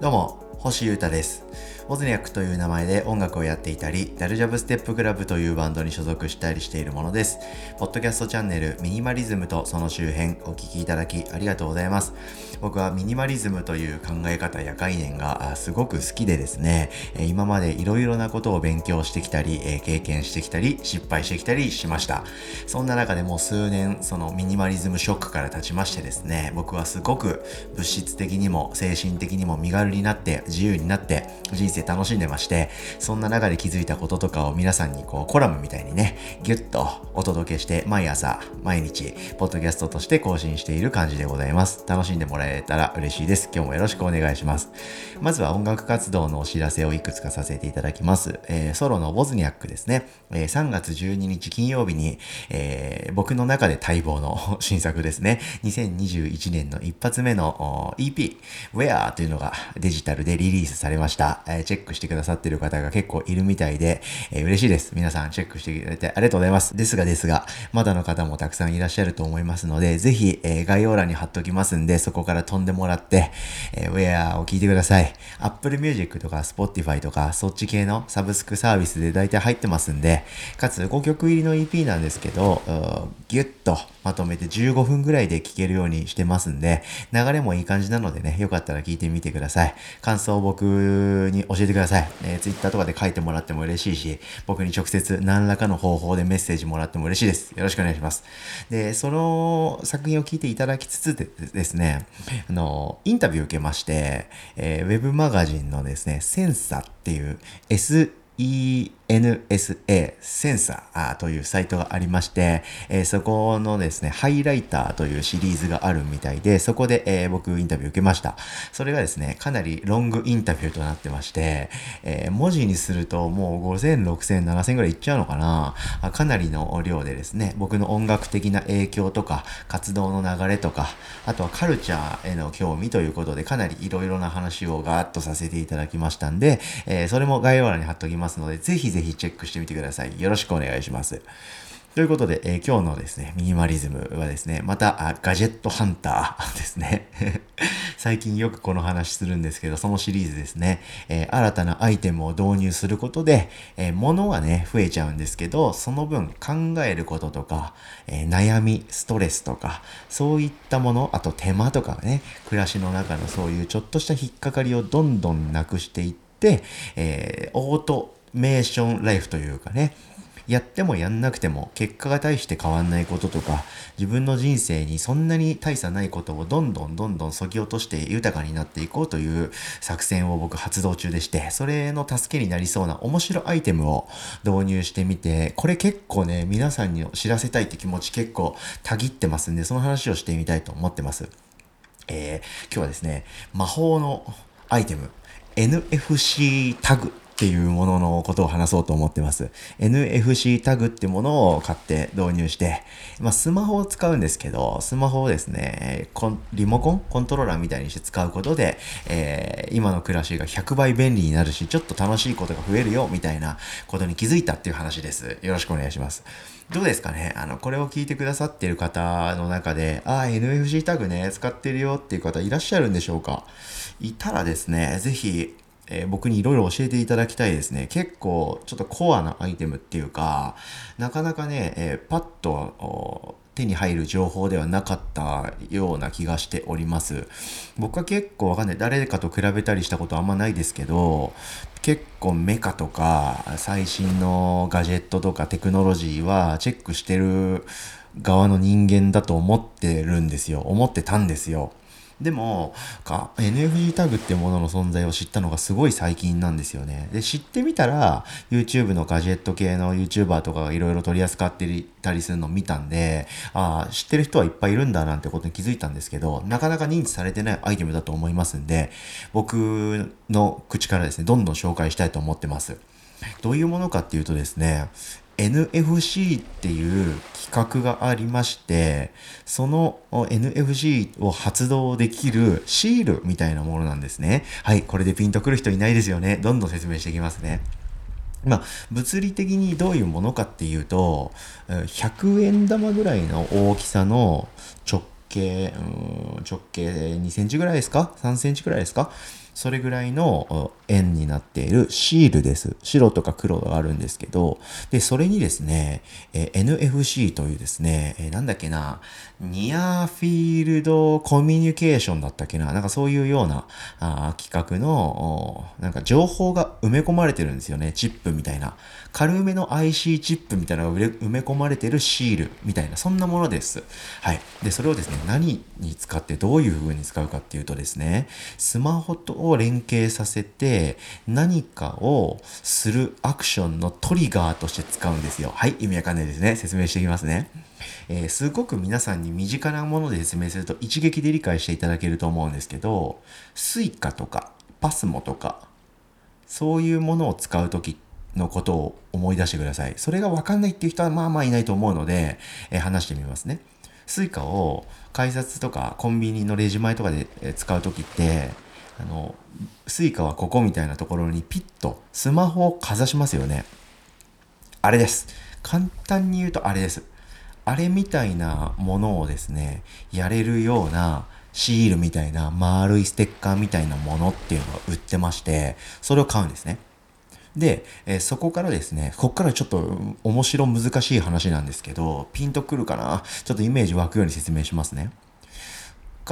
どうも、星優太です。オズニャックという名前で音楽をやっていたり、ダルジャブステップクラブというバンドに所属したりしているものです。ポッドキャストチャンネルミニマリズムとその周辺お聞きいただきありがとうございます。僕はミニマリズムという考え方や概念がすごく好きでですね、今までいろいろなことを勉強してきたり、経験してきたり、失敗してきたりしました。そんな中でもう数年、そのミニマリズムショックから経ちましてですね、僕はすごく物質的にも精神的にも身軽になって、自由になって、人生楽しんでまして、そんな中で気づいたこととかを皆さんにこうコラムみたいにね、ギュッとお届けして、毎朝、毎日、ポッドキャストとして更新している感じでございます。楽しんでもらえたら嬉しいです。今日もよろしくお願いします。まずは音楽活動のお知らせをいくつかさせていただきます。えーソロのボズニャックですね。えー3月12日金曜日に、えー僕の中で待望の 新作ですね。2021年の一発目の EP、Where というのがデジタルでリリースされました。えーチェックしてくださってる方が結構いるみたいで、えー嬉しいです。皆さんチェックしてくれてありがとうございます。ですがですが、まだの方もたくさんいらっしゃると思いますので、ぜひ、えー概要欄に貼っときますんで、そこから飛んでもらって、えー Where を聞いてください。Apple Music とか Spotify とか、そっち系のサブスクサービスで大体入ってますんで、かつ5曲入りの EP なんですけど、ギュッとまとめて15分ぐらいで聴けるようにしてますんで、流れもいい感じなのでね、よかったら聞いてみてください。感想を僕に教えてください。えー、Twitter とかで書いてもらっても嬉しいし、僕に直接何らかの方法でメッセージもらっても嬉しいです。よろしくお願いします。で、その作品を聞いていただきつつでですね、あの、インタビュー受けまして、えーウェブマガジンのですね、センサっていう SE NSA センサーというサイトがありまして、えーそこのですね、ハイライターというシリーズがあるみたいで、そこで、えー僕インタビュー受けました。それがですね、かなりロングインタビューとなってまして、えー文字にするともう5000、6000、7000ぐらいいっちゃうのかなかなりの量でですね、僕の音楽的な影響とか、活動の流れとか、あとはカルチャーへの興味ということで、かなりいろいろな話をガーッとさせていただきましたんで、えそれも概要欄に貼っておきますので、ぜひぜひチェックしてみてください。よろしくお願いします。ということで、えー今日のですね、ミニマリズムはですね、また、あガジェットハンター ですね。最近よくこの話するんですけど、そのシリーズですね、えー新たなアイテムを導入することで、えー物はね、増えちゃうんですけど、その分考えることとか、えー悩み、ストレスとか、そういったもの、あと手間とかね、暮らしの中のそういうちょっとした引っかかりをどんどんなくしていって、えーオートメーションライフというかね、やってもやんなくても結果が大して変わんないこととか自分の人生にそんなに大差ないことをどんどんどんどん削ぎ落として豊かになっていこうという作戦を僕発動中でしてそれの助けになりそうな面白アイテムを導入してみてこれ結構ね皆さんに知らせたいって気持ち結構たぎってますんでその話をしてみたいと思ってます。えー今日はですね、魔法のアイテム、NFC タグっていうもののことを話そうと思ってます。NFC タグってものを買って導入して、まあ、スマホを使うんですけど、スマホをですね、リモコンコントローラーみたいにして使うことで、えー今の暮らしが100倍便利になるし、ちょっと楽しいことが増えるよ、みたいなことに気づいたっていう話です。よろしくお願いします。どうですかね？あの、これを聞いてくださってる方の中で、ああ、NFC タグね、使ってるよっていう方いらっしゃるんでしょうか？いたらですね、ぜひ、えー僕にいろいろ教えていただきたいですね。結構、ちょっとコアなアイテムっていうか、なかなかね、えーパッと手に入る情報ではなかったような気がしております。僕は結構わかんない。誰かと比べたりしたことあんまないですけど、結構メカとか最新のガジェットとかテクノロジーはチェックしてる側の人間だと思ってるんですよ。思ってたんですよ。でも、NFC タグってものの存在を知ったのがすごい最近なんですよね。で、知ってみたら、YouTube のガジェット系の YouTuber とかがいろいろ取り扱ってたりするのを見たんで、ああ、知ってる人はいっぱいいるんだなんてことに気づいたんですけど、なかなか認知されてないアイテムだと思いますんで、僕の口からですね、どんどん紹介したいと思ってます。どういうものかっていうとですね、NFC っていう企画がありまして、その NFC を発動できるシールみたいなものなんですね。はい、これでピンとくる人いないですよね。どんどん説明していきますね。まあ、物理的にどういうものかっていうと、100円玉ぐらいの大きさの直径、直径2センチぐらいですか ?3 センチぐらいですか？それぐらいの円になっているシールです。白とか黒があるんですけど、で、それにですね、え NFC というですね、えなんだっけな、ニアフィールドコミュニケーションだったっけな、なんかそういうようなあ企画の、なんか情報が埋め込まれてるんですよね、チップみたいな。軽めの IC チップみたいなのが埋め込まれてるシールみたいな、そんなものです。はい。で、それをですね、何に使ってどういう風に使うかっていうとですね、スマホとを連携させて何かをするアクションのトリガーとして使うんですよ。はい、意味わかんないですね。説明していきますね。えー、すごく皆さんに身近なもので説明すると一撃で理解していただけると思うんですけど、Suica とか PASMO とか、そういうものを使う時のことを思い出してください。それがわかんないっていう人はまあまあいないと思うので、えー、話してみますね。Suica を改札とかコンビニのレジ前とかで使う時って、あの、スイカはここみたいなところにピッとスマホをかざしますよね。あれです。簡単に言うとあれです。あれみたいなものをですね、やれるようなシールみたいな丸いステッカーみたいなものっていうのが売ってまして、それを買うんですね。で、えー、そこからですね、こっからちょっと面白難しい話なんですけど、ピンとくるかな？ちょっとイメージ湧くように説明しますね。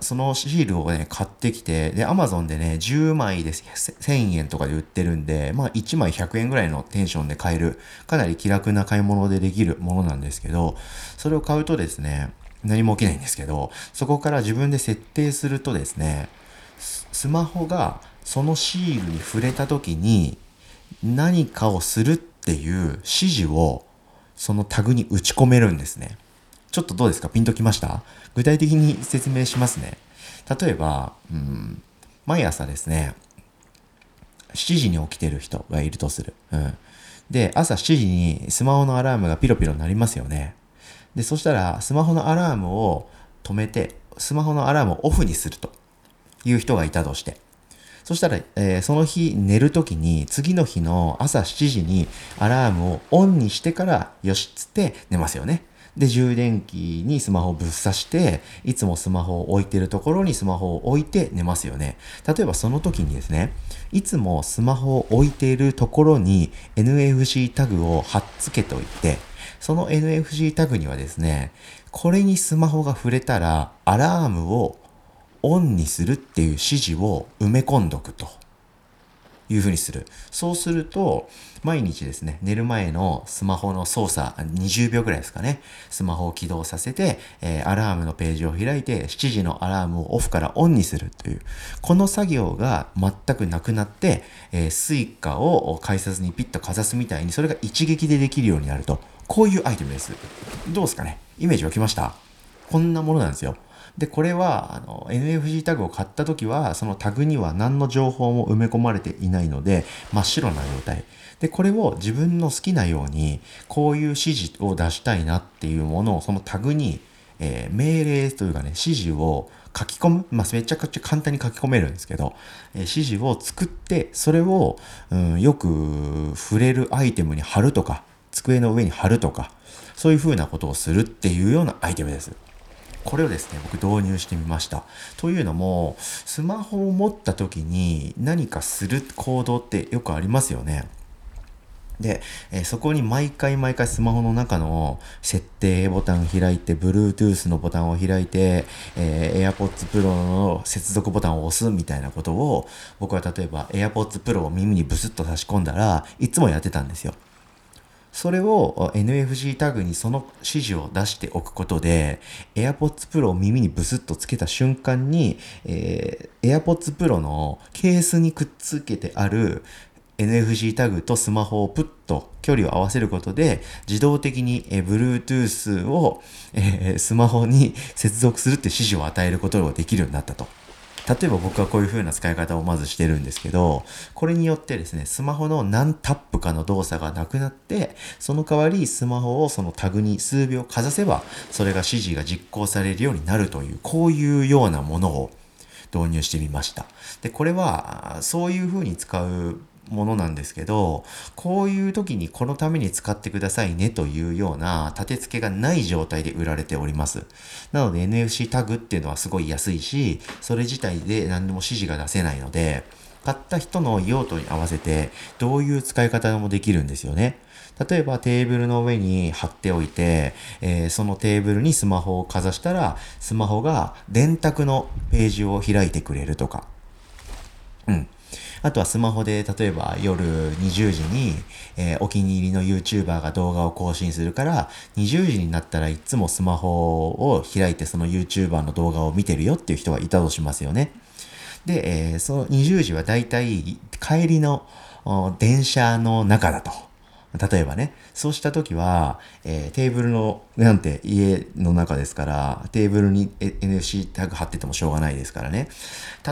そのシールをね、買ってきて、で、アマゾンでね、10枚で1000円とかで売ってるんで、まあ1枚100円ぐらいのテンションで買える、かなり気楽な買い物でできるものなんですけど、それを買うとですね、何も起きないんですけど、そこから自分で設定するとですね、スマホがそのシールに触れた時に何かをするっていう指示をそのタグに打ち込めるんですね。ちょっとどうですか？ピンときました？具体的に説明しますね。例えば、うん、毎朝ですね、7時に起きてる人がいるとする。うん。で、朝7時にスマホのアラームがピロピロ鳴りますよね。で、そしたら、スマホのアラームを止めて、スマホのアラームをオフにするという人がいたとして。そしたら、えー、その日寝るときに、次の日の朝7時にアラームをオンにしてから、よしっつって寝ますよね。で、充電器にスマホをぶっ刺して、いつもスマホを置いてるところにスマホを置いて寝ますよね。例えばその時にですね、いつもスマホを置いているところに NFC タグを貼っつけておいて、その NFC タグにはですね、これにスマホが触れたらアラームをオンにするっていう指示を埋め込んどくと。いうふうにする。そうすると、毎日ですね、寝る前のスマホの操作、20秒ぐらいですかね、スマホを起動させて、えー、アラームのページを開いて、7時のアラームをオフからオンにするという、この作業が全くなくなって、えー、スイカを改札にピッとかざすみたいに、それが一撃でできるようになると。こういうアイテムです。どうですかね？イメージ湧きました？こんなものなんですよ。で、これは、あの、NFC タグを買った時は、そのタグには何の情報も埋め込まれていないので、真っ白な状態。で、これを自分の好きなように、こういう指示を出したいなっていうものを、そのタグに、えー、命令というかね、指示を書き込む。まあ、めちゃくちゃ簡単に書き込めるんですけど、えー、指示を作って、それを、うん、よく触れるアイテムに貼るとか、机の上に貼るとか、そういう風なことをするっていうようなアイテムです。これをですね、僕導入してみました。というのも、スマホを持った時に何かする行動ってよくありますよね。で、えー、そこに毎回毎回スマホの中の設定ボタン開いて、Bluetooth のボタンを開いて、えー、AirPods Pro の接続ボタンを押すみたいなことを、僕は例えば AirPods Pro を耳にブスッと差し込んだらいつもやってたんですよ。それを NFC タグにその指示を出しておくことで、AirPods Pro を耳にブスッとつけた瞬間に、えー、AirPods Pro のケースにくっつけてある NFC タグとスマホをプッと距離を合わせることで、自動的に、え Bluetooth を、えー、スマホに接続するって指示を与えることができるようになったと。例えば僕はこういう風な使い方をまずしてるんですけど、これによってですね、スマホの何タップかの動作がなくなって、その代わりスマホをそのタグに数秒かざせば、それが指示が実行されるようになるという、こういうようなものを導入してみました。で、これは、そういう風に使うものなんですけど、こういう時にこのために使ってくださいねというような立て付けがない状態で売られております。なので NFC タグっていうのはすごい安いし、それ自体で何でも指示が出せないので、買った人の用途に合わせてどういう使い方もできるんですよね。例えばテーブルの上に貼っておいて、えー、そのテーブルにスマホをかざしたら、スマホが電卓のページを開いてくれるとか。うん。あとはスマホで例えば夜20時に、えー、お気に入りの YouTuber が動画を更新するから、20時になったらいつもスマホを開いてその YouTuber の動画を見てるよっていう人がいたとしますよね。で、えー、その20時はだいたい帰りの電車の中だと。例えばね、そうした時は、えー、テーブルの、なんて家の中ですから、テーブルに NFC タグ貼っててもしょうがないですからね。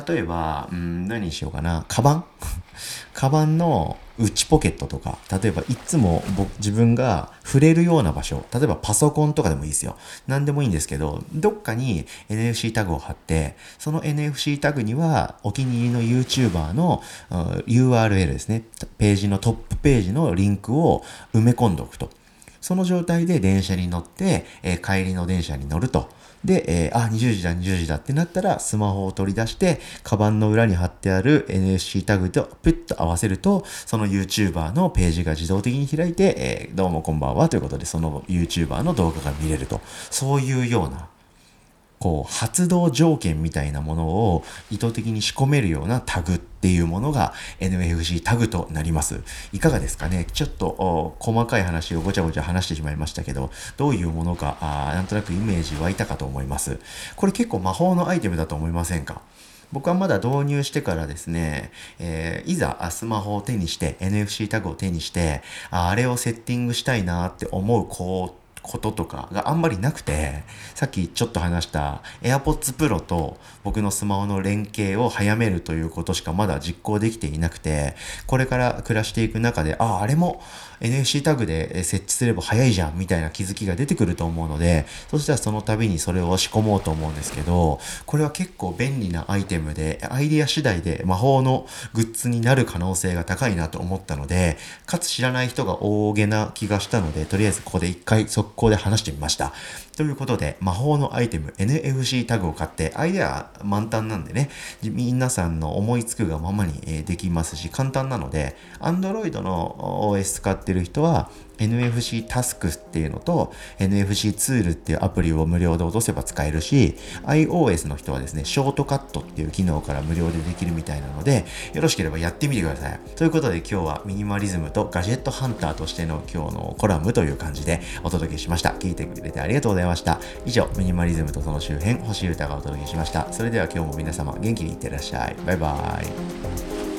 例えば、うん、何にしようかな。カバン？カバンの内ポケットとか、例えばいつも僕自分が触れるような場所、例えばパソコンとかでもいいですよ。何でもいいんですけど、どっかに NFC タグを貼って、その NFC タグにはお気に入りの YouTuber の URL ですね。ページのトップページのリンクを埋め込んでおくと。その状態で電車に乗って、えー、帰りの電車に乗ると。で、えー、あ、20時だ、20時だってなったら、スマホを取り出して、カバンの裏に貼ってある NSC タグとピュッと合わせると、その YouTuber のページが自動的に開いて、えー、どうもこんばんはということで、その YouTuber の動画が見れると。そういうようなこう、発動条件みたいなものを意図的に仕込めるようなタグっていうものが NFC タグとなります。いかがですかね？ちょっと細かい話をごちゃごちゃ話してしまいましたけど、どういうものか、あなんとなくイメージ湧いたかと思います。これ結構魔法のアイテムだと思いませんか？僕はまだ導入してからですね、えー、いざスマホを手にして、NFC タグを手にして、ああれをセッティングしたいなって思うこうこととかがあんまりなくて、さっきちょっと話した AirPods Pro と僕のスマホの連携を早めるということしかまだ実行できていなくて、これから暮らしていく中で、ああ、あれも NFC タグで設置すれば早いじゃんみたいな気づきが出てくると思うので、そしたらその度にそれを仕込もうと思うんですけど、これは結構便利なアイテムで、アイディア次第で魔法のグッズになる可能性が高いなと思ったので、かつ知らない人が大げな気がしたので、とりあえずここで一回速攻で話してみました。ということで、魔法のアイテム NFC タグを買って、アイデア満タンなんでね、皆さんの思いつくがままにできますし、簡単なので、Android の OS 使ってる人は、NFC タスクっていうのと NFC ツールっていうアプリを無料で落とせば使えるし iOS の人はですねショートカットっていう機能から無料でできるみたいなのでよろしければやってみてください。ということで今日はミニマリズムとガジェットハンターとしての今日のコラムという感じでお届けしました。聞いてくれてありがとうございました。以上ミニマリズムとその周辺星歌がお届けしました。それでは今日も皆様元気にいってらっしゃい。バイバーイ。